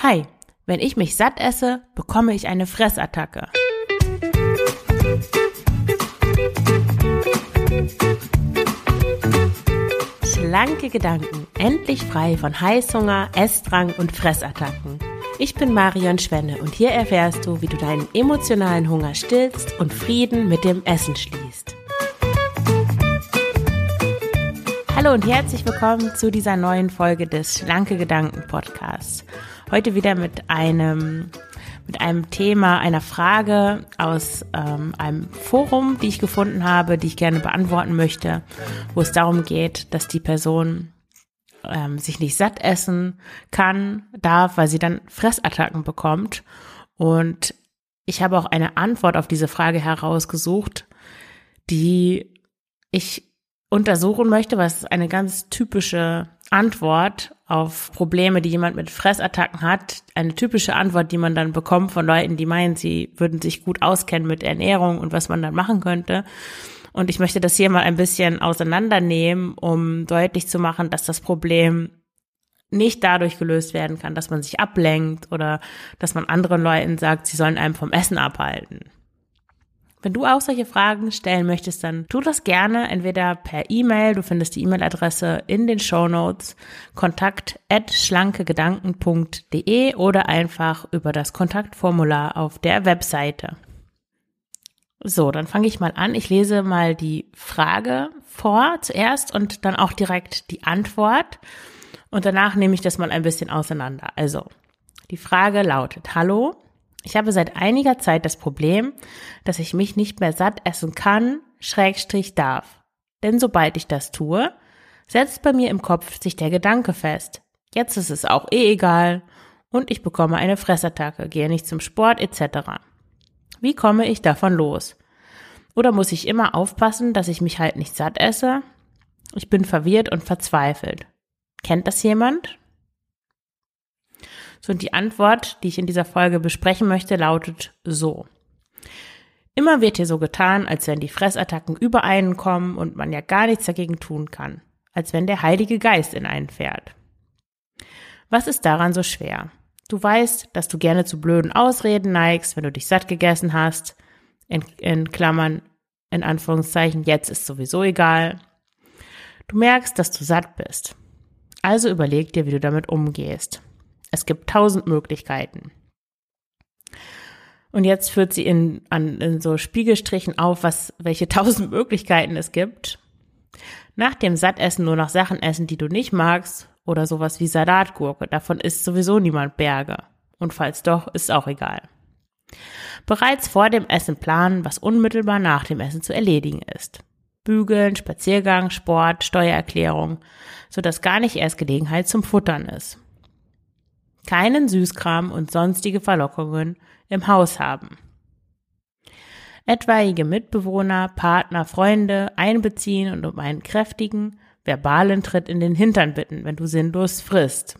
Hi, wenn ich mich satt esse, bekomme ich eine Fressattacke. Schlanke Gedanken, endlich frei von Heißhunger, Essdrang und Fressattacken. Ich bin Marion Schwenne und hier erfährst du, wie du deinen emotionalen Hunger stillst und Frieden mit dem Essen schließt. Hallo und herzlich willkommen zu dieser neuen Folge des Schlanke Gedanken Podcasts. Heute wieder mit einem mit einem Thema, einer Frage aus ähm, einem Forum, die ich gefunden habe, die ich gerne beantworten möchte, wo es darum geht, dass die Person ähm, sich nicht satt essen kann, darf, weil sie dann Fressattacken bekommt. Und ich habe auch eine Antwort auf diese Frage herausgesucht, die ich untersuchen möchte, was eine ganz typische Antwort auf Probleme, die jemand mit Fressattacken hat. Eine typische Antwort, die man dann bekommt von Leuten, die meinen, sie würden sich gut auskennen mit Ernährung und was man dann machen könnte. Und ich möchte das hier mal ein bisschen auseinandernehmen, um deutlich zu machen, dass das Problem nicht dadurch gelöst werden kann, dass man sich ablenkt oder dass man anderen Leuten sagt, sie sollen einem vom Essen abhalten. Wenn du auch solche Fragen stellen möchtest, dann tu das gerne entweder per E-Mail, du findest die E-Mail-Adresse in den Show Notes, kontakt at schlankegedanken.de oder einfach über das Kontaktformular auf der Webseite. So, dann fange ich mal an. Ich lese mal die Frage vor zuerst und dann auch direkt die Antwort. Und danach nehme ich das mal ein bisschen auseinander. Also, die Frage lautet, hallo, ich habe seit einiger Zeit das Problem, dass ich mich nicht mehr satt essen kann, schrägstrich darf. Denn sobald ich das tue, setzt bei mir im Kopf sich der Gedanke fest. Jetzt ist es auch eh egal und ich bekomme eine Fressattacke, gehe nicht zum Sport etc. Wie komme ich davon los? Oder muss ich immer aufpassen, dass ich mich halt nicht satt esse? Ich bin verwirrt und verzweifelt. Kennt das jemand? So, und die Antwort, die ich in dieser Folge besprechen möchte, lautet so. Immer wird hier so getan, als wenn die Fressattacken über einen kommen und man ja gar nichts dagegen tun kann. Als wenn der Heilige Geist in einen fährt. Was ist daran so schwer? Du weißt, dass du gerne zu blöden Ausreden neigst, wenn du dich satt gegessen hast. In, in Klammern, in Anführungszeichen, jetzt ist sowieso egal. Du merkst, dass du satt bist. Also überleg dir, wie du damit umgehst. Es gibt tausend Möglichkeiten. Und jetzt führt sie in, an, in so Spiegelstrichen auf, was, welche tausend Möglichkeiten es gibt. Nach dem Sattessen nur noch Sachen essen, die du nicht magst, oder sowas wie Salatgurke. Davon isst sowieso niemand Berge. Und falls doch, ist auch egal. Bereits vor dem Essen planen, was unmittelbar nach dem Essen zu erledigen ist. Bügeln, Spaziergang, Sport, Steuererklärung, sodass gar nicht erst Gelegenheit zum Futtern ist keinen Süßkram und sonstige Verlockungen im Haus haben. Etwaige Mitbewohner, Partner, Freunde einbeziehen und um einen kräftigen, verbalen Tritt in den Hintern bitten, wenn du sinnlos frisst.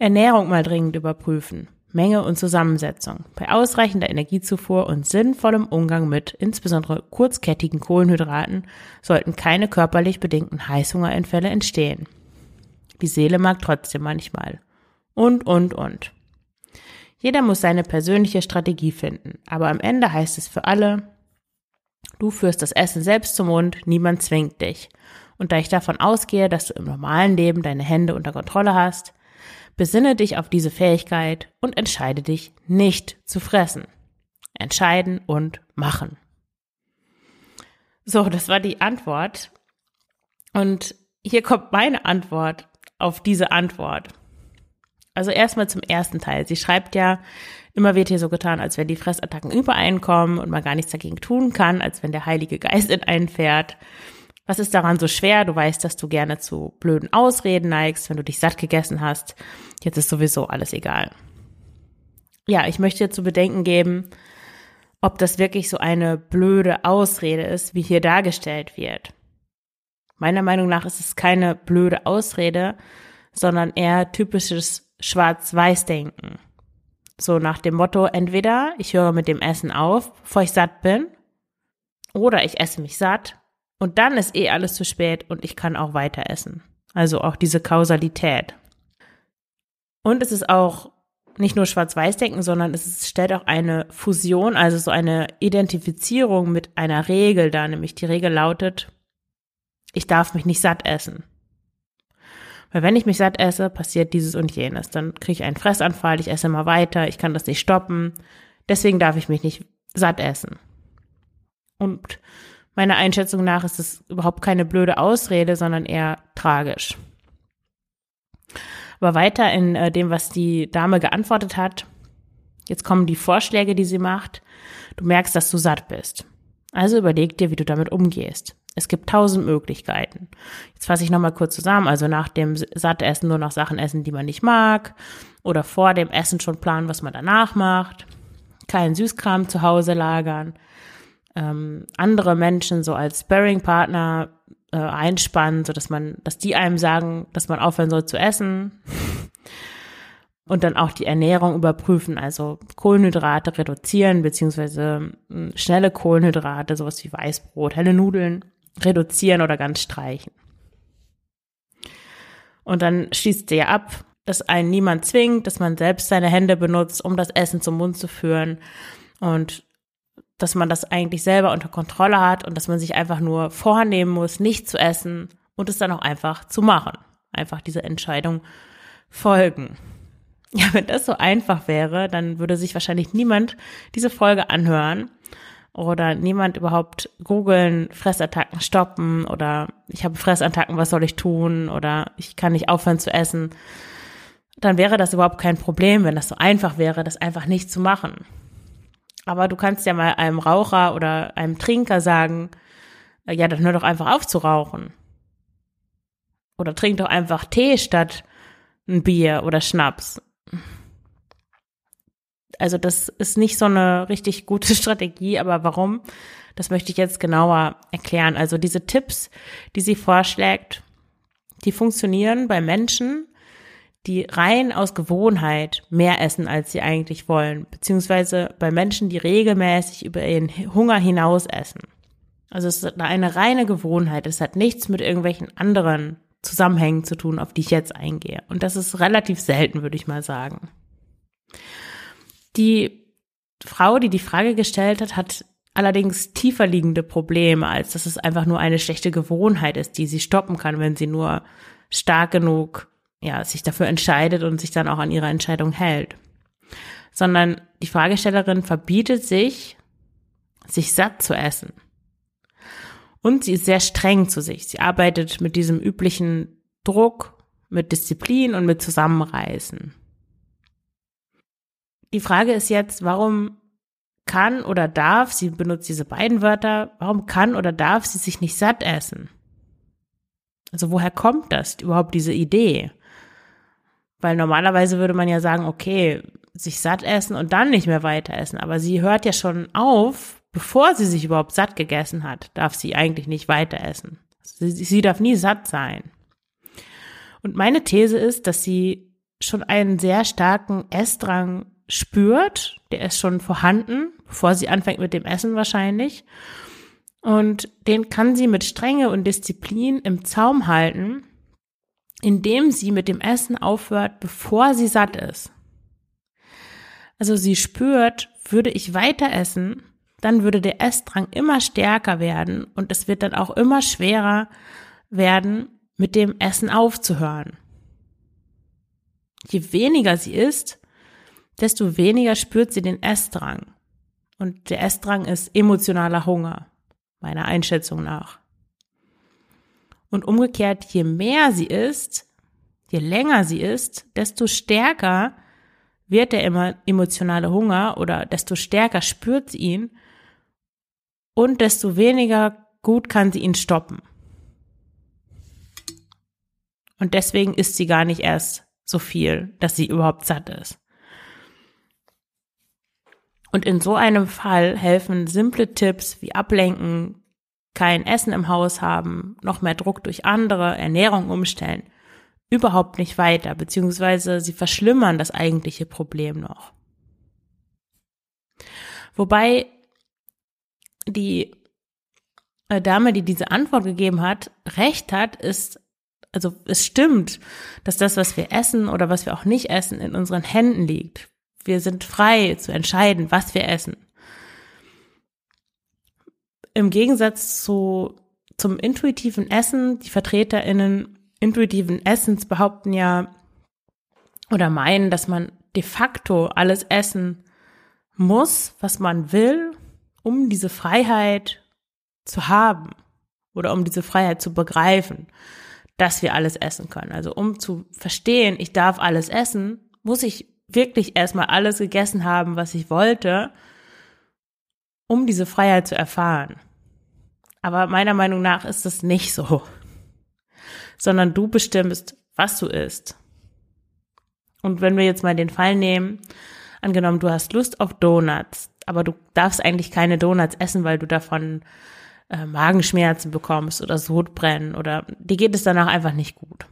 Ernährung mal dringend überprüfen. Menge und Zusammensetzung. Bei ausreichender Energiezufuhr und sinnvollem Umgang mit insbesondere kurzkettigen Kohlenhydraten sollten keine körperlich bedingten Heißhungerentfälle entstehen. Die Seele mag trotzdem manchmal. Und, und, und. Jeder muss seine persönliche Strategie finden, aber am Ende heißt es für alle, du führst das Essen selbst zum Mund, niemand zwingt dich. Und da ich davon ausgehe, dass du im normalen Leben deine Hände unter Kontrolle hast, besinne dich auf diese Fähigkeit und entscheide dich nicht zu fressen. Entscheiden und machen. So, das war die Antwort. Und hier kommt meine Antwort auf diese Antwort. Also erstmal zum ersten Teil. Sie schreibt ja, immer wird hier so getan, als wenn die Fressattacken übereinkommen und man gar nichts dagegen tun kann, als wenn der Heilige Geist in einen fährt. Was ist daran so schwer? Du weißt, dass du gerne zu blöden Ausreden neigst, wenn du dich satt gegessen hast. Jetzt ist sowieso alles egal. Ja, ich möchte dir zu bedenken geben, ob das wirklich so eine blöde Ausrede ist, wie hier dargestellt wird. Meiner Meinung nach ist es keine blöde Ausrede, sondern eher typisches Schwarz-Weiß-Denken. So nach dem Motto, entweder ich höre mit dem Essen auf, bevor ich satt bin, oder ich esse mich satt und dann ist eh alles zu spät und ich kann auch weiter essen. Also auch diese Kausalität. Und es ist auch nicht nur Schwarz-Weiß-Denken, sondern es stellt auch eine Fusion, also so eine Identifizierung mit einer Regel dar, nämlich die Regel lautet, ich darf mich nicht satt essen. Weil wenn ich mich satt esse, passiert dieses und jenes. Dann kriege ich einen Fressanfall, ich esse immer weiter, ich kann das nicht stoppen. Deswegen darf ich mich nicht satt essen. Und meiner Einschätzung nach ist es überhaupt keine blöde Ausrede, sondern eher tragisch. Aber weiter in äh, dem, was die Dame geantwortet hat. Jetzt kommen die Vorschläge, die sie macht. Du merkst, dass du satt bist. Also überleg dir, wie du damit umgehst. Es gibt tausend Möglichkeiten. Jetzt fasse ich nochmal kurz zusammen. Also nach dem Sattessen nur noch Sachen essen, die man nicht mag. Oder vor dem Essen schon planen, was man danach macht. Keinen Süßkram zu Hause lagern. Ähm, andere Menschen so als Sparring-Partner äh, einspannen, so dass man, dass die einem sagen, dass man aufhören soll zu essen. Und dann auch die Ernährung überprüfen, also Kohlenhydrate reduzieren, beziehungsweise hm, schnelle Kohlenhydrate, sowas wie Weißbrot, helle Nudeln reduzieren oder ganz streichen. Und dann schließt sie ab, dass einen niemand zwingt, dass man selbst seine Hände benutzt, um das Essen zum Mund zu führen und dass man das eigentlich selber unter Kontrolle hat und dass man sich einfach nur vornehmen muss, nicht zu essen und es dann auch einfach zu machen. Einfach diese Entscheidung folgen. Ja, wenn das so einfach wäre, dann würde sich wahrscheinlich niemand diese Folge anhören oder niemand überhaupt googeln, Fressattacken stoppen oder ich habe Fressattacken, was soll ich tun oder ich kann nicht aufhören zu essen, dann wäre das überhaupt kein Problem, wenn das so einfach wäre, das einfach nicht zu machen. Aber du kannst ja mal einem Raucher oder einem Trinker sagen, äh, ja, dann hör doch einfach auf zu rauchen. Oder trink doch einfach Tee statt ein Bier oder Schnaps also das ist nicht so eine richtig gute Strategie, aber warum? Das möchte ich jetzt genauer erklären. Also diese Tipps, die sie vorschlägt, die funktionieren bei Menschen, die rein aus Gewohnheit mehr essen, als sie eigentlich wollen, beziehungsweise bei Menschen, die regelmäßig über ihren Hunger hinaus essen. Also es ist eine reine Gewohnheit. Es hat nichts mit irgendwelchen anderen Zusammenhängen zu tun, auf die ich jetzt eingehe. Und das ist relativ selten, würde ich mal sagen. Die Frau, die die Frage gestellt hat, hat allerdings tiefer liegende Probleme, als dass es einfach nur eine schlechte Gewohnheit ist, die sie stoppen kann, wenn sie nur stark genug, ja, sich dafür entscheidet und sich dann auch an ihre Entscheidung hält. Sondern die Fragestellerin verbietet sich, sich satt zu essen. Und sie ist sehr streng zu sich. Sie arbeitet mit diesem üblichen Druck, mit Disziplin und mit Zusammenreißen. Die Frage ist jetzt, warum kann oder darf, sie benutzt diese beiden Wörter, warum kann oder darf sie sich nicht satt essen? Also woher kommt das überhaupt, diese Idee? Weil normalerweise würde man ja sagen, okay, sich satt essen und dann nicht mehr weiter essen. Aber sie hört ja schon auf, bevor sie sich überhaupt satt gegessen hat, darf sie eigentlich nicht weiter essen. Sie, sie darf nie satt sein. Und meine These ist, dass sie schon einen sehr starken Essdrang spürt, der ist schon vorhanden, bevor sie anfängt mit dem Essen wahrscheinlich. Und den kann sie mit Strenge und Disziplin im Zaum halten, indem sie mit dem Essen aufhört, bevor sie satt ist. Also sie spürt, würde ich weiter essen, dann würde der Essdrang immer stärker werden und es wird dann auch immer schwerer werden, mit dem Essen aufzuhören. Je weniger sie isst, desto weniger spürt sie den Essdrang. Und der Essdrang ist emotionaler Hunger, meiner Einschätzung nach. Und umgekehrt, je mehr sie isst, je länger sie isst, desto stärker wird der emotionale Hunger oder desto stärker spürt sie ihn und desto weniger gut kann sie ihn stoppen. Und deswegen isst sie gar nicht erst so viel, dass sie überhaupt satt ist. Und in so einem Fall helfen simple Tipps wie Ablenken, kein Essen im Haus haben, noch mehr Druck durch andere, Ernährung umstellen, überhaupt nicht weiter, beziehungsweise sie verschlimmern das eigentliche Problem noch. Wobei die äh, Dame, die diese Antwort gegeben hat, recht hat, ist also es stimmt, dass das, was wir essen oder was wir auch nicht essen, in unseren Händen liegt. Wir sind frei zu entscheiden, was wir essen. Im Gegensatz zu, zum intuitiven Essen, die VertreterInnen intuitiven Essens behaupten ja oder meinen, dass man de facto alles essen muss, was man will, um diese Freiheit zu haben oder um diese Freiheit zu begreifen, dass wir alles essen können. Also um zu verstehen, ich darf alles essen, muss ich wirklich erstmal alles gegessen haben, was ich wollte, um diese Freiheit zu erfahren. Aber meiner Meinung nach ist das nicht so, sondern du bestimmst, was du isst. Und wenn wir jetzt mal den Fall nehmen, angenommen, du hast Lust auf Donuts, aber du darfst eigentlich keine Donuts essen, weil du davon äh, Magenschmerzen bekommst oder Sodbrennen oder dir geht es danach einfach nicht gut.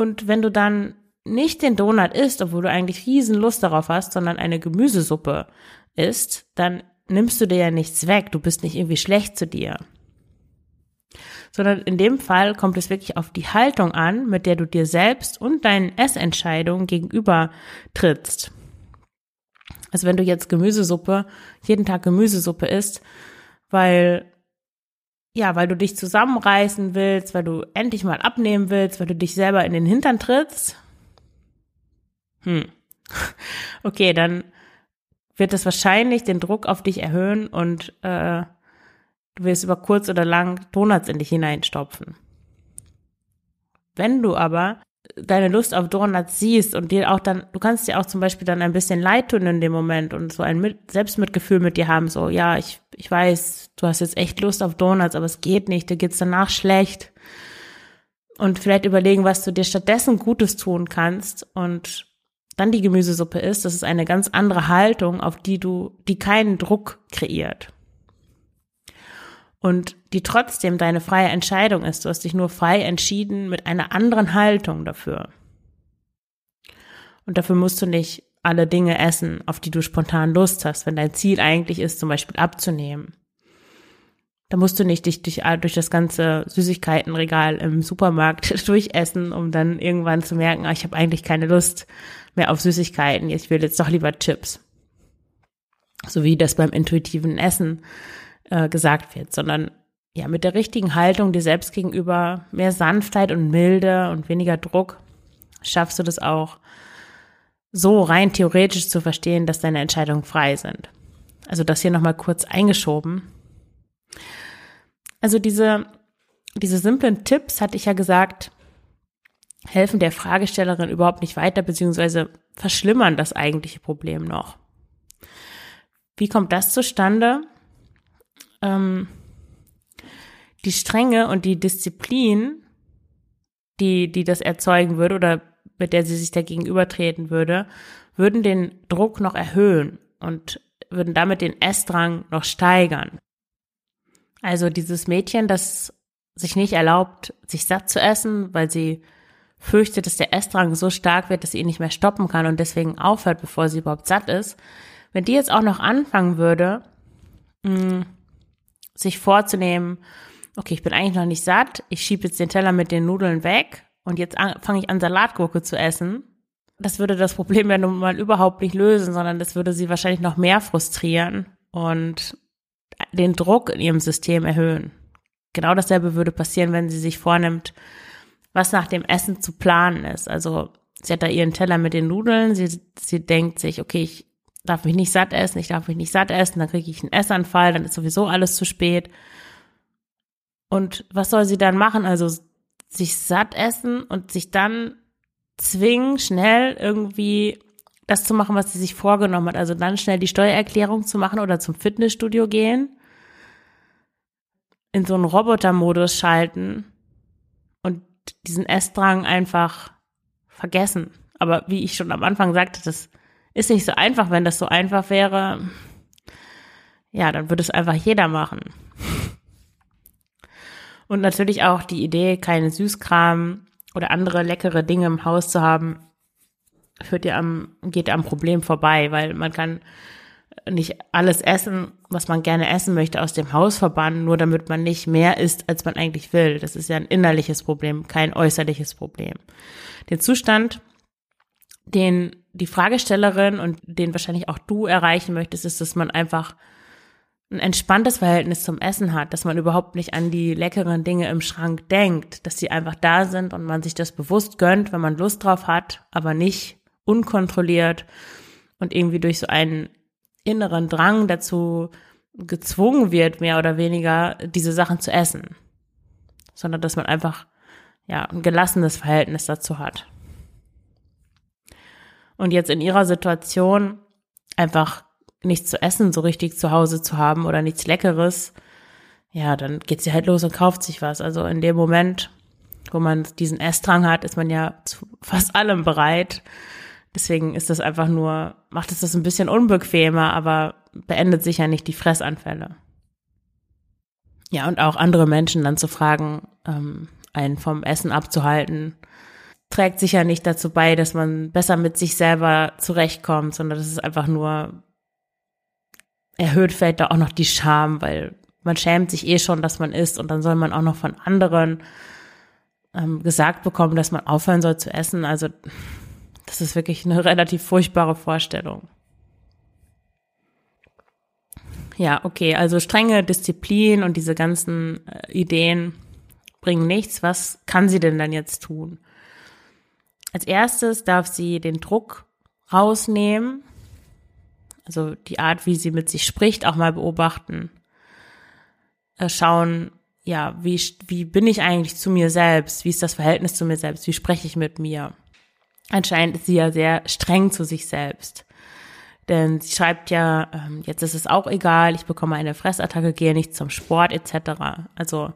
Und wenn du dann nicht den Donut isst, obwohl du eigentlich riesen Lust darauf hast, sondern eine Gemüsesuppe isst, dann nimmst du dir ja nichts weg. Du bist nicht irgendwie schlecht zu dir. Sondern in dem Fall kommt es wirklich auf die Haltung an, mit der du dir selbst und deinen Essentscheidungen gegenüber trittst. Also wenn du jetzt Gemüsesuppe, jeden Tag Gemüsesuppe isst, weil ja, weil du dich zusammenreißen willst, weil du endlich mal abnehmen willst, weil du dich selber in den Hintern trittst. Hm. Okay, dann wird das wahrscheinlich den Druck auf dich erhöhen und äh, du wirst über kurz oder lang Donuts in dich hineinstopfen. Wenn du aber deine Lust auf Donuts siehst und dir auch dann, du kannst dir auch zum Beispiel dann ein bisschen leid tun in dem Moment und so ein mit, Selbstmitgefühl mit dir haben, so, ja, ich, ich weiß, du hast jetzt echt Lust auf Donuts, aber es geht nicht, dir geht's danach schlecht. Und vielleicht überlegen, was du dir stattdessen Gutes tun kannst und dann die Gemüsesuppe isst, das ist eine ganz andere Haltung, auf die du, die keinen Druck kreiert und die trotzdem deine freie Entscheidung ist. Du hast dich nur frei entschieden mit einer anderen Haltung dafür. Und dafür musst du nicht alle Dinge essen, auf die du spontan Lust hast, wenn dein Ziel eigentlich ist, zum Beispiel abzunehmen. Da musst du nicht dich durch, durch das ganze Süßigkeitenregal im Supermarkt durchessen, um dann irgendwann zu merken, ah, ich habe eigentlich keine Lust mehr auf Süßigkeiten, ich will jetzt doch lieber Chips. So wie das beim intuitiven Essen äh, gesagt wird, sondern ja, mit der richtigen Haltung dir selbst gegenüber, mehr Sanftheit und Milde und weniger Druck, schaffst du das auch so rein theoretisch zu verstehen, dass deine Entscheidungen frei sind. Also das hier nochmal kurz eingeschoben. Also diese, diese simplen Tipps, hatte ich ja gesagt, helfen der Fragestellerin überhaupt nicht weiter, beziehungsweise verschlimmern das eigentliche Problem noch. Wie kommt das zustande? ähm, die Strenge und die Disziplin, die, die das erzeugen würde oder mit der sie sich dagegen übertreten würde, würden den Druck noch erhöhen und würden damit den Essdrang noch steigern. Also dieses Mädchen, das sich nicht erlaubt, sich satt zu essen, weil sie fürchtet, dass der Essdrang so stark wird, dass sie ihn nicht mehr stoppen kann und deswegen aufhört, bevor sie überhaupt satt ist. Wenn die jetzt auch noch anfangen würde, mh, sich vorzunehmen, okay, ich bin eigentlich noch nicht satt, ich schiebe jetzt den Teller mit den Nudeln weg und jetzt fange ich an, Salatgurke zu essen. Das würde das Problem ja nun mal überhaupt nicht lösen, sondern das würde sie wahrscheinlich noch mehr frustrieren und den Druck in ihrem System erhöhen. Genau dasselbe würde passieren, wenn sie sich vornimmt, was nach dem Essen zu planen ist. Also sie hat da ihren Teller mit den Nudeln, sie, sie denkt sich, okay, ich darf mich nicht satt essen, ich darf mich nicht satt essen, dann kriege ich einen Essanfall, dann ist sowieso alles zu spät. Und was soll sie dann machen? Also sich satt essen und sich dann zwingen, schnell irgendwie das zu machen, was sie sich vorgenommen hat. Also dann schnell die Steuererklärung zu machen oder zum Fitnessstudio gehen, in so einen Robotermodus schalten und diesen Essdrang einfach vergessen. Aber wie ich schon am Anfang sagte, das ist nicht so einfach. Wenn das so einfach wäre, ja, dann würde es einfach jeder machen. Und natürlich auch die Idee, keine Süßkram oder andere leckere Dinge im Haus zu haben, führt ja am, geht am Problem vorbei, weil man kann nicht alles essen, was man gerne essen möchte, aus dem Haus verbannen, nur damit man nicht mehr isst, als man eigentlich will. Das ist ja ein innerliches Problem, kein äußerliches Problem. Den Zustand, den die Fragestellerin und den wahrscheinlich auch du erreichen möchtest, ist, dass man einfach ein entspanntes Verhältnis zum Essen hat, dass man überhaupt nicht an die leckeren Dinge im Schrank denkt, dass sie einfach da sind und man sich das bewusst gönnt, wenn man Lust drauf hat, aber nicht unkontrolliert und irgendwie durch so einen inneren Drang dazu gezwungen wird, mehr oder weniger diese Sachen zu essen, sondern dass man einfach ja ein gelassenes Verhältnis dazu hat. Und jetzt in ihrer Situation einfach nichts zu essen so richtig zu Hause zu haben oder nichts Leckeres, ja, dann geht sie halt los und kauft sich was. Also in dem Moment, wo man diesen Essdrang hat, ist man ja zu fast allem bereit. Deswegen ist das einfach nur, macht es das ein bisschen unbequemer, aber beendet sicher nicht die Fressanfälle. Ja, und auch andere Menschen dann zu fragen, ähm, einen vom Essen abzuhalten, trägt sicher nicht dazu bei, dass man besser mit sich selber zurechtkommt, sondern das ist einfach nur erhöht vielleicht da auch noch die Scham, weil man schämt sich eh schon, dass man isst und dann soll man auch noch von anderen ähm, gesagt bekommen, dass man aufhören soll zu essen. Also das ist wirklich eine relativ furchtbare Vorstellung. Ja, okay, also strenge Disziplin und diese ganzen äh, Ideen bringen nichts. Was kann sie denn dann jetzt tun? Als erstes darf sie den Druck rausnehmen also die Art, wie sie mit sich spricht, auch mal beobachten. Äh, schauen, ja, wie, wie bin ich eigentlich zu mir selbst? Wie ist das Verhältnis zu mir selbst? Wie spreche ich mit mir? Anscheinend ist sie ja sehr streng zu sich selbst. Denn sie schreibt ja, ähm, jetzt ist es auch egal, ich bekomme eine Fressattacke, gehe nicht zum Sport etc. Also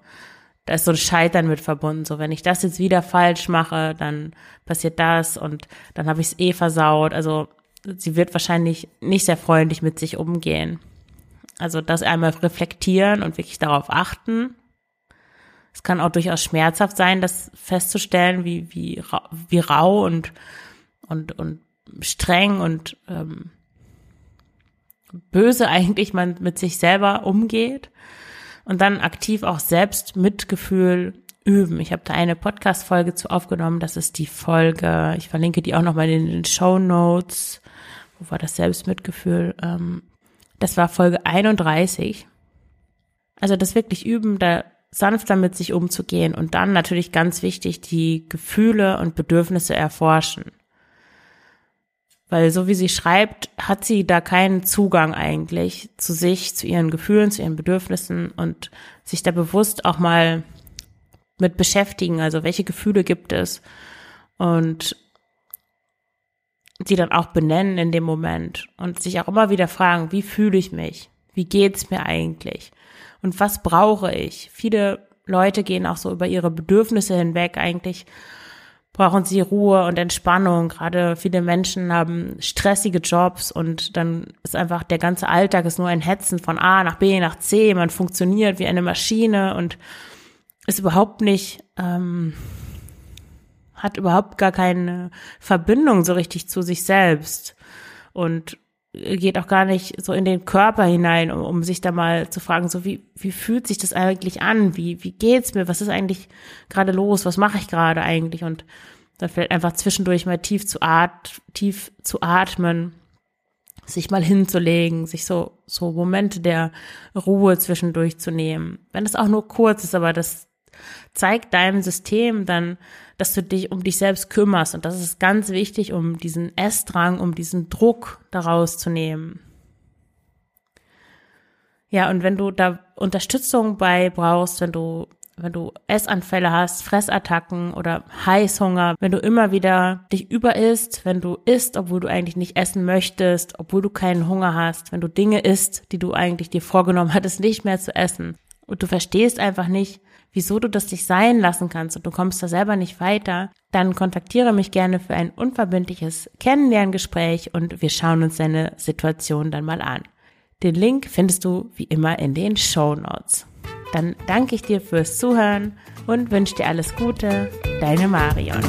da ist so ein Scheitern mit verbunden. So, wenn ich das jetzt wieder falsch mache, dann passiert das und dann habe ich es eh versaut. Also sie wird wahrscheinlich nicht sehr freundlich mit sich umgehen. Also das einmal reflektieren und wirklich darauf achten. Es kann auch durchaus schmerzhaft sein, das festzustellen, wie, wie, wie rau und, und, und streng und ähm, böse eigentlich man mit sich selber umgeht. Und dann aktiv auch selbst Mitgefühl üben. Ich habe da eine Podcast-Folge zu aufgenommen. Das ist die Folge, ich verlinke die auch nochmal in den Show Notes wo war das Selbstmitgefühl? Ähm, das war Folge 31. Also das wirklich üben, da sanfter mit sich umzugehen und dann natürlich ganz wichtig, die Gefühle und Bedürfnisse erforschen. Weil so wie sie schreibt, hat sie da keinen Zugang eigentlich zu sich, zu ihren Gefühlen, zu ihren Bedürfnissen und sich da bewusst auch mal mit beschäftigen. Also welche Gefühle gibt es? Und sie dann auch benennen in dem Moment und sich auch immer wieder fragen, wie fühle ich mich? Wie geht's mir eigentlich? Und was brauche ich? Viele Leute gehen auch so über ihre Bedürfnisse hinweg. Eigentlich brauchen sie Ruhe und Entspannung. Gerade viele Menschen haben stressige Jobs und dann ist einfach der ganze Alltag ist nur ein Hetzen von A nach B nach C. Man funktioniert wie eine Maschine und ist überhaupt nicht ähm, hat überhaupt gar keine Verbindung so richtig zu sich selbst und geht auch gar nicht so in den Körper hinein, um, um sich da mal zu fragen, so wie, wie fühlt sich das eigentlich an? Wie, wie geht's mir? Was ist eigentlich gerade los? Was mache ich gerade eigentlich? Und dann vielleicht einfach zwischendurch mal tief zu at tief zu atmen, sich mal hinzulegen, sich so, so Momente der Ruhe zwischendurch zu nehmen. Wenn es auch nur kurz ist, aber das zeigt deinem System dann, dass du dich um dich selbst kümmerst. Und das ist ganz wichtig, um diesen Essdrang, um diesen Druck daraus zu nehmen. Ja, und wenn du da Unterstützung bei brauchst, wenn du wenn du Essanfälle hast, Fressattacken oder Heißhunger, wenn du immer wieder dich überisst, wenn du isst, obwohl du eigentlich nicht essen möchtest, obwohl du keinen Hunger hast, wenn du Dinge isst, die du eigentlich dir vorgenommen hattest, nicht mehr zu essen und du verstehst einfach nicht, wieso du das nicht sein lassen kannst und du kommst da selber nicht weiter, dann kontaktiere mich gerne für ein unverbindliches Kennenlerngespräch und wir schauen uns deine Situation dann mal an. Den Link findest du wie immer in den Show Notes. Dann danke ich dir fürs Zuhören und wünsche dir alles Gute. Deine Marion.